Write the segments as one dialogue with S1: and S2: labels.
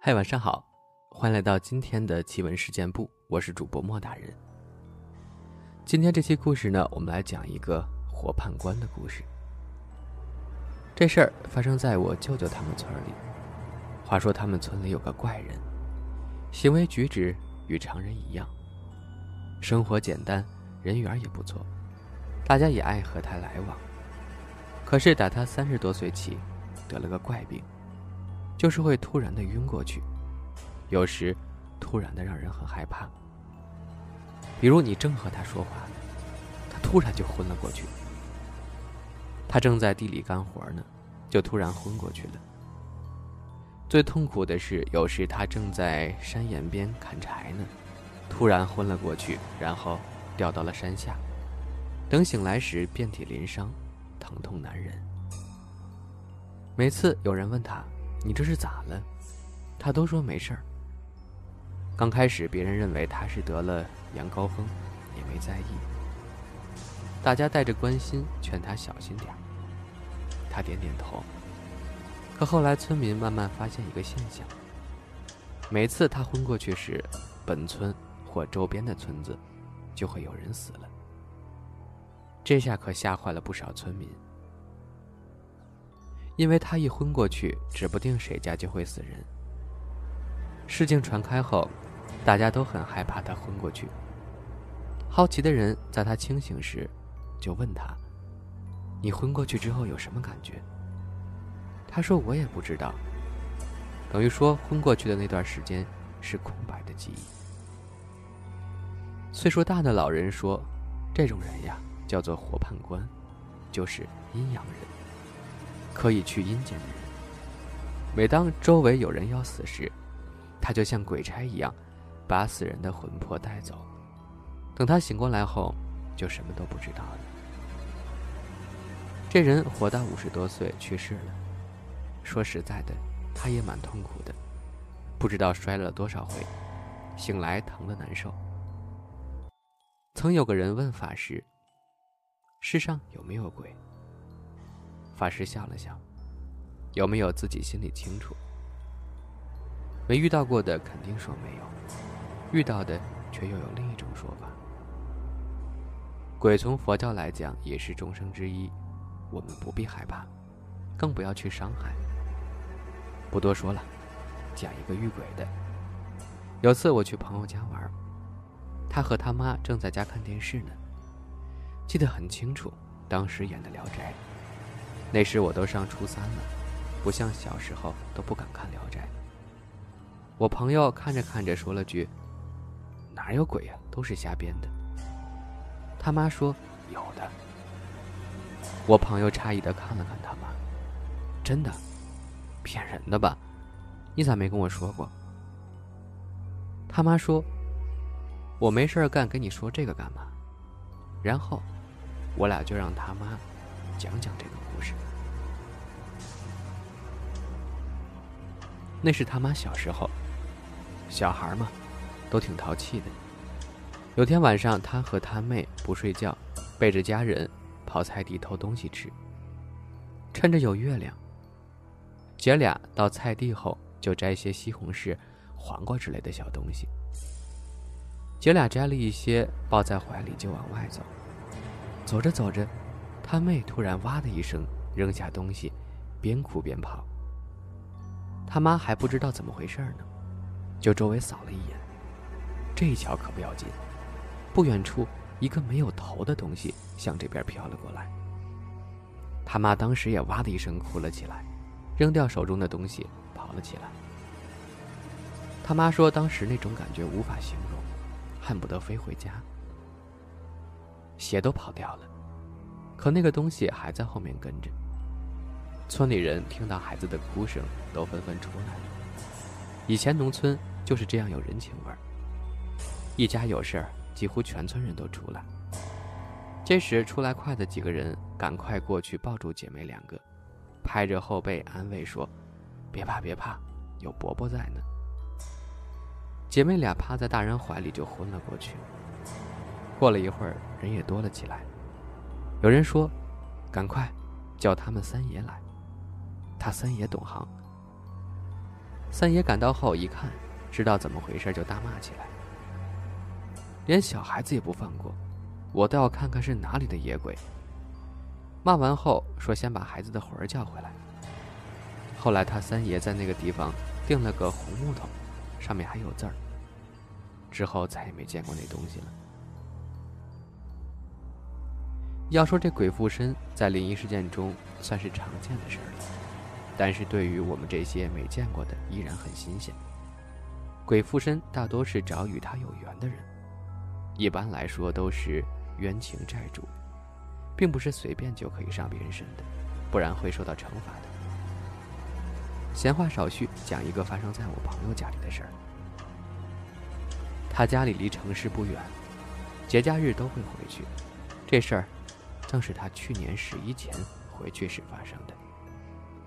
S1: 嗨，晚上好，欢迎来到今天的奇闻事件部，我是主播莫大人。今天这期故事呢，我们来讲一个活判官的故事。这事儿发生在我舅舅他们村里。话说他们村里有个怪人，行为举止与常人一样，生活简单，人缘也不错，大家也爱和他来往。可是打他三十多岁起，得了个怪病。就是会突然的晕过去，有时突然的让人很害怕。比如你正和他说话，他突然就昏了过去。他正在地里干活呢，就突然昏过去了。最痛苦的是，有时他正在山岩边砍柴呢，突然昏了过去，然后掉到了山下。等醒来时，遍体鳞伤，疼痛难忍。每次有人问他。你这是咋了？他都说没事儿。刚开始别人认为他是得了羊羔疯，也没在意。大家带着关心劝他小心点儿。他点点头。可后来村民慢慢发现一个现象：每次他昏过去时，本村或周边的村子就会有人死了。这下可吓坏了不少村民。因为他一昏过去，指不定谁家就会死人。事情传开后，大家都很害怕他昏过去。好奇的人在他清醒时，就问他：“你昏过去之后有什么感觉？”他说：“我也不知道。”等于说，昏过去的那段时间是空白的记忆。岁数大的老人说：“这种人呀，叫做活判官，就是阴阳人。”可以去阴间的人，每当周围有人要死时，他就像鬼差一样，把死人的魂魄带走。等他醒过来后，就什么都不知道了。这人活到五十多岁去世了。说实在的，他也蛮痛苦的，不知道摔了多少回，醒来疼得难受。曾有个人问法师：“世上有没有鬼？”法师笑了笑，有没有自己心里清楚。没遇到过的肯定说没有，遇到的却又有另一种说法。鬼从佛教来讲也是众生之一，我们不必害怕，更不要去伤害。不多说了，讲一个遇鬼的。有次我去朋友家玩，他和他妈正在家看电视呢，记得很清楚，当时演的《聊斋》。那时我都上初三了，不像小时候都不敢看《聊斋》。我朋友看着看着说了句：“哪有鬼呀，都是瞎编的。”他妈说：“有的。”我朋友诧异的看了看他妈：“真的？骗人的吧？你咋没跟我说过？”他妈说：“我没事干，跟你说这个干嘛？”然后，我俩就让他妈讲讲这个。故事，那是他妈小时候。小孩嘛，都挺淘气的。有天晚上，他和他妹不睡觉，背着家人跑菜地偷东西吃。趁着有月亮，姐俩到菜地后就摘些西红柿、黄瓜之类的小东西。姐俩摘了一些，抱在怀里就往外走。走着走着。他妹突然哇的一声扔下东西，边哭边跑。他妈还不知道怎么回事呢，就周围扫了一眼。这一瞧可不要紧，不远处一个没有头的东西向这边飘了过来。他妈当时也哇的一声哭了起来，扔掉手中的东西跑了起来。他妈说当时那种感觉无法形容，恨不得飞回家，鞋都跑掉了。可那个东西还在后面跟着。村里人听到孩子的哭声，都纷纷出来了。以前农村就是这样有人情味儿，一家有事儿，几乎全村人都出来。这时出来快的几个人赶快过去抱住姐妹两个，拍着后背安慰说：“别怕别怕，有伯伯在呢。”姐妹俩趴在大人怀里就昏了过去。过了一会儿，人也多了起来。有人说：“赶快叫他们三爷来。”他三爷懂行，三爷赶到后一看，知道怎么回事，就大骂起来，连小孩子也不放过，我倒要看看是哪里的野鬼。骂完后说：“先把孩子的魂儿叫回来。”后来他三爷在那个地方钉了个红木头，上面还有字儿。之后再也没见过那东西了。要说这鬼附身在灵异事件中算是常见的事儿了，但是对于我们这些没见过的，依然很新鲜。鬼附身大多是找与他有缘的人，一般来说都是冤情债主，并不是随便就可以上别人身的，不然会受到惩罚的。闲话少叙，讲一个发生在我朋友家里的事儿。他家里离城市不远，节假日都会回去。这事儿，正是他去年十一前回去时发生的。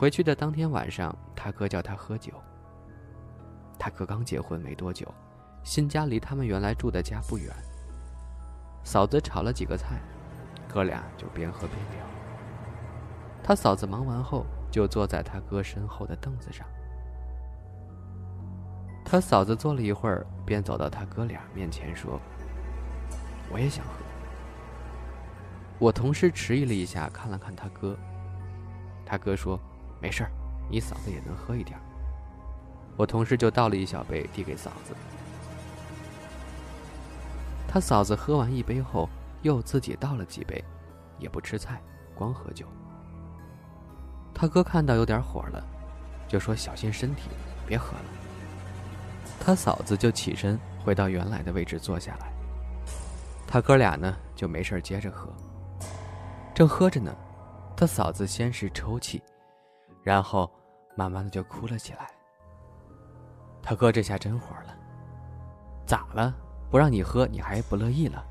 S1: 回去的当天晚上，他哥叫他喝酒。他哥刚结婚没多久，新家离他们原来住的家不远。嫂子炒了几个菜，哥俩就边喝边聊。他嫂子忙完后，就坐在他哥身后的凳子上。他嫂子坐了一会儿，便走到他哥俩面前说：“我也想喝。”我同事迟疑了一下，看了看他哥。他哥说。没事，你嫂子也能喝一点。我同事就倒了一小杯递给嫂子。他嫂子喝完一杯后，又自己倒了几杯，也不吃菜，光喝酒。他哥看到有点火了，就说：“小心身体，别喝了。”他嫂子就起身回到原来的位置坐下来。他哥俩呢就没事接着喝。正喝着呢，他嫂子先是抽泣。然后，慢慢的就哭了起来。他哥这下真火了，咋了？不让你喝，你还不乐意了？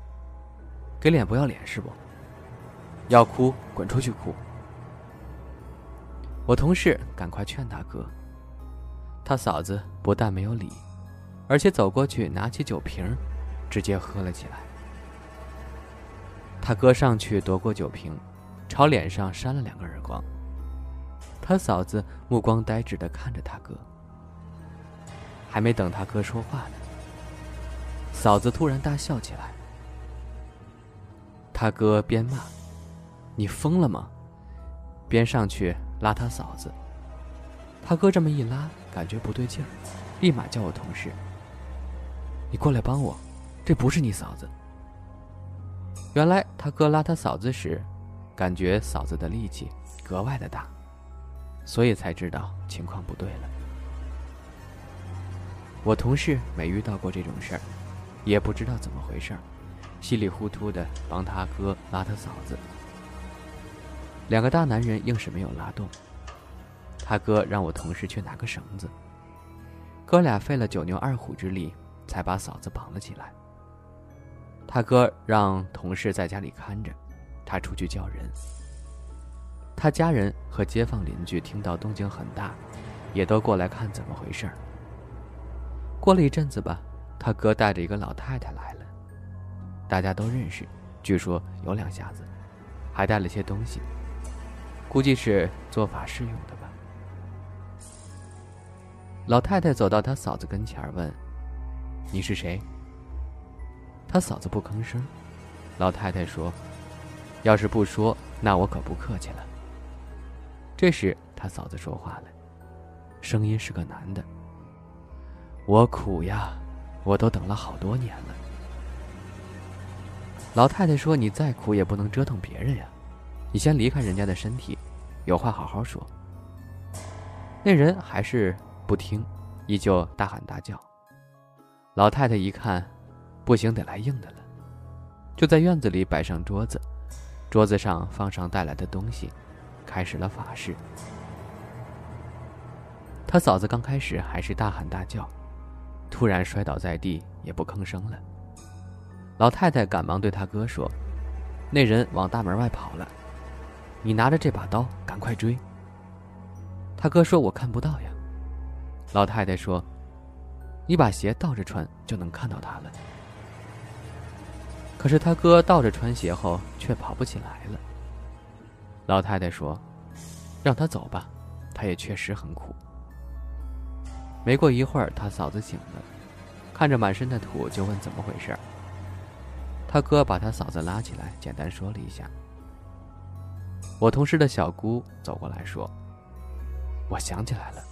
S1: 给脸不要脸是不？要哭滚出去哭！我同事赶快劝他哥，他嫂子不但没有理，而且走过去拿起酒瓶，直接喝了起来。他哥上去夺过酒瓶，朝脸上扇了两个耳光。他嫂子目光呆滞的看着他哥，还没等他哥说话呢，嫂子突然大笑起来。他哥边骂：“你疯了吗？”边上去拉他嫂子。他哥这么一拉，感觉不对劲儿，立马叫我同事：“你过来帮我，这不是你嫂子。”原来他哥拉他嫂子时，感觉嫂子的力气格外的大。所以才知道情况不对了。我同事没遇到过这种事儿，也不知道怎么回事儿，稀里糊涂的帮他哥拉他嫂子。两个大男人硬是没有拉动。他哥让我同事去拿个绳子。哥俩费了九牛二虎之力，才把嫂子绑了起来。他哥让同事在家里看着，他出去叫人。他家人和街坊邻居听到动静很大，也都过来看怎么回事儿。过了一阵子吧，他哥带着一个老太太来了，大家都认识，据说有两下子，还带了些东西，估计是做法事用的吧。老太太走到他嫂子跟前问：“你是谁？”他嫂子不吭声。老太太说：“要是不说，那我可不客气了。”这时，他嫂子说话了，声音是个男的。我苦呀，我都等了好多年了。老太太说：“你再苦也不能折腾别人呀，你先离开人家的身体，有话好好说。”那人还是不听，依旧大喊大叫。老太太一看，不行，得来硬的了，就在院子里摆上桌子，桌子上放上带来的东西。开始了法事。他嫂子刚开始还是大喊大叫，突然摔倒在地，也不吭声了。老太太赶忙对他哥说：“那人往大门外跑了，你拿着这把刀，赶快追。”他哥说：“我看不到呀。”老太太说：“你把鞋倒着穿，就能看到他了。”可是他哥倒着穿鞋后，却跑不起来了。老太太说：“让他走吧，他也确实很苦。”没过一会儿，他嫂子醒了，看着满身的土，就问怎么回事。他哥把他嫂子拉起来，简单说了一下。我同事的小姑走过来说：“我想起来了，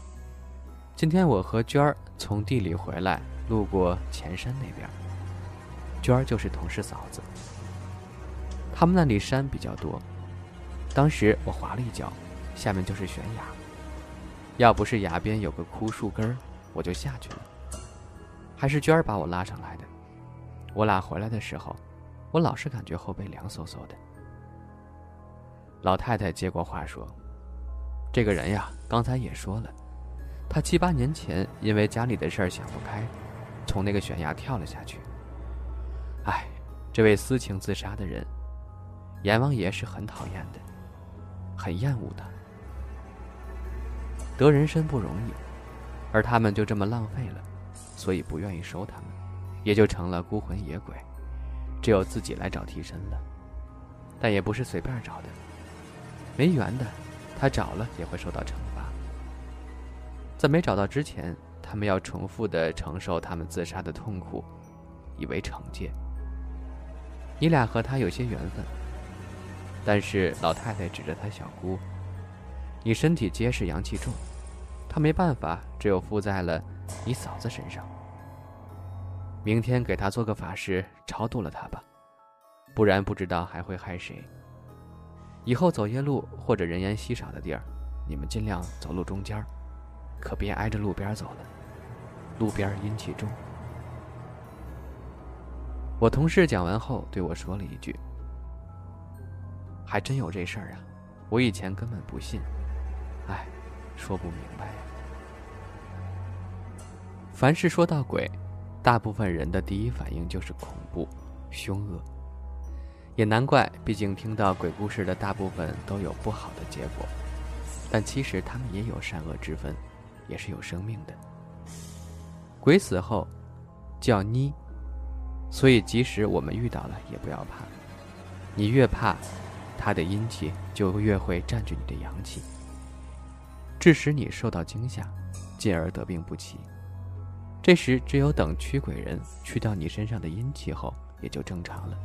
S1: 今天我和娟儿从地里回来，路过前山那边。娟儿就是同事嫂子。他们那里山比较多，当时我滑了一跤，下面就是悬崖。”要不是崖边有个枯树根，我就下去了。还是娟儿把我拉上来的。我俩回来的时候，我老是感觉后背凉飕飕的。老太太接过话说：“这个人呀，刚才也说了，他七八年前因为家里的事儿想不开，从那个悬崖跳了下去。哎，这位私情自杀的人，阎王爷是很讨厌的，很厌恶他。”得人参不容易，而他们就这么浪费了，所以不愿意收他们，也就成了孤魂野鬼，只有自己来找替身了。但也不是随便找的，没缘的，他找了也会受到惩罚。在没找到之前，他们要重复的承受他们自杀的痛苦，以为惩戒。你俩和他有些缘分，但是老太太指着他小姑。你身体结实，阳气重，他没办法，只有附在了你嫂子身上。明天给他做个法事，超度了他吧，不然不知道还会害谁。以后走夜路或者人烟稀少的地儿，你们尽量走路中间可别挨着路边走了，路边阴气重。我同事讲完后对我说了一句：“还真有这事儿啊，我以前根本不信。”哎，说不明白呀。凡是说到鬼，大部分人的第一反应就是恐怖、凶恶。也难怪，毕竟听到鬼故事的大部分都有不好的结果。但其实他们也有善恶之分，也是有生命的。鬼死后叫妮，所以即使我们遇到了，也不要怕。你越怕，他的阴气就越会占据你的阳气。致使你受到惊吓，进而得病不起。这时，只有等驱鬼人去掉你身上的阴气后，也就正常了。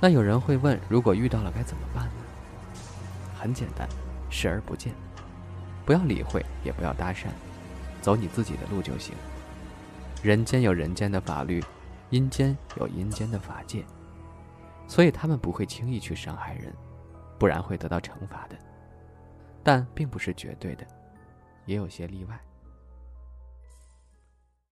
S1: 那有人会问：如果遇到了该怎么办呢？很简单，视而不见，不要理会，也不要搭讪，走你自己的路就行。人间有人间的法律，阴间有阴间的法界，所以他们不会轻易去伤害人，不然会得到惩罚的。但并不是绝对的，也有些例外。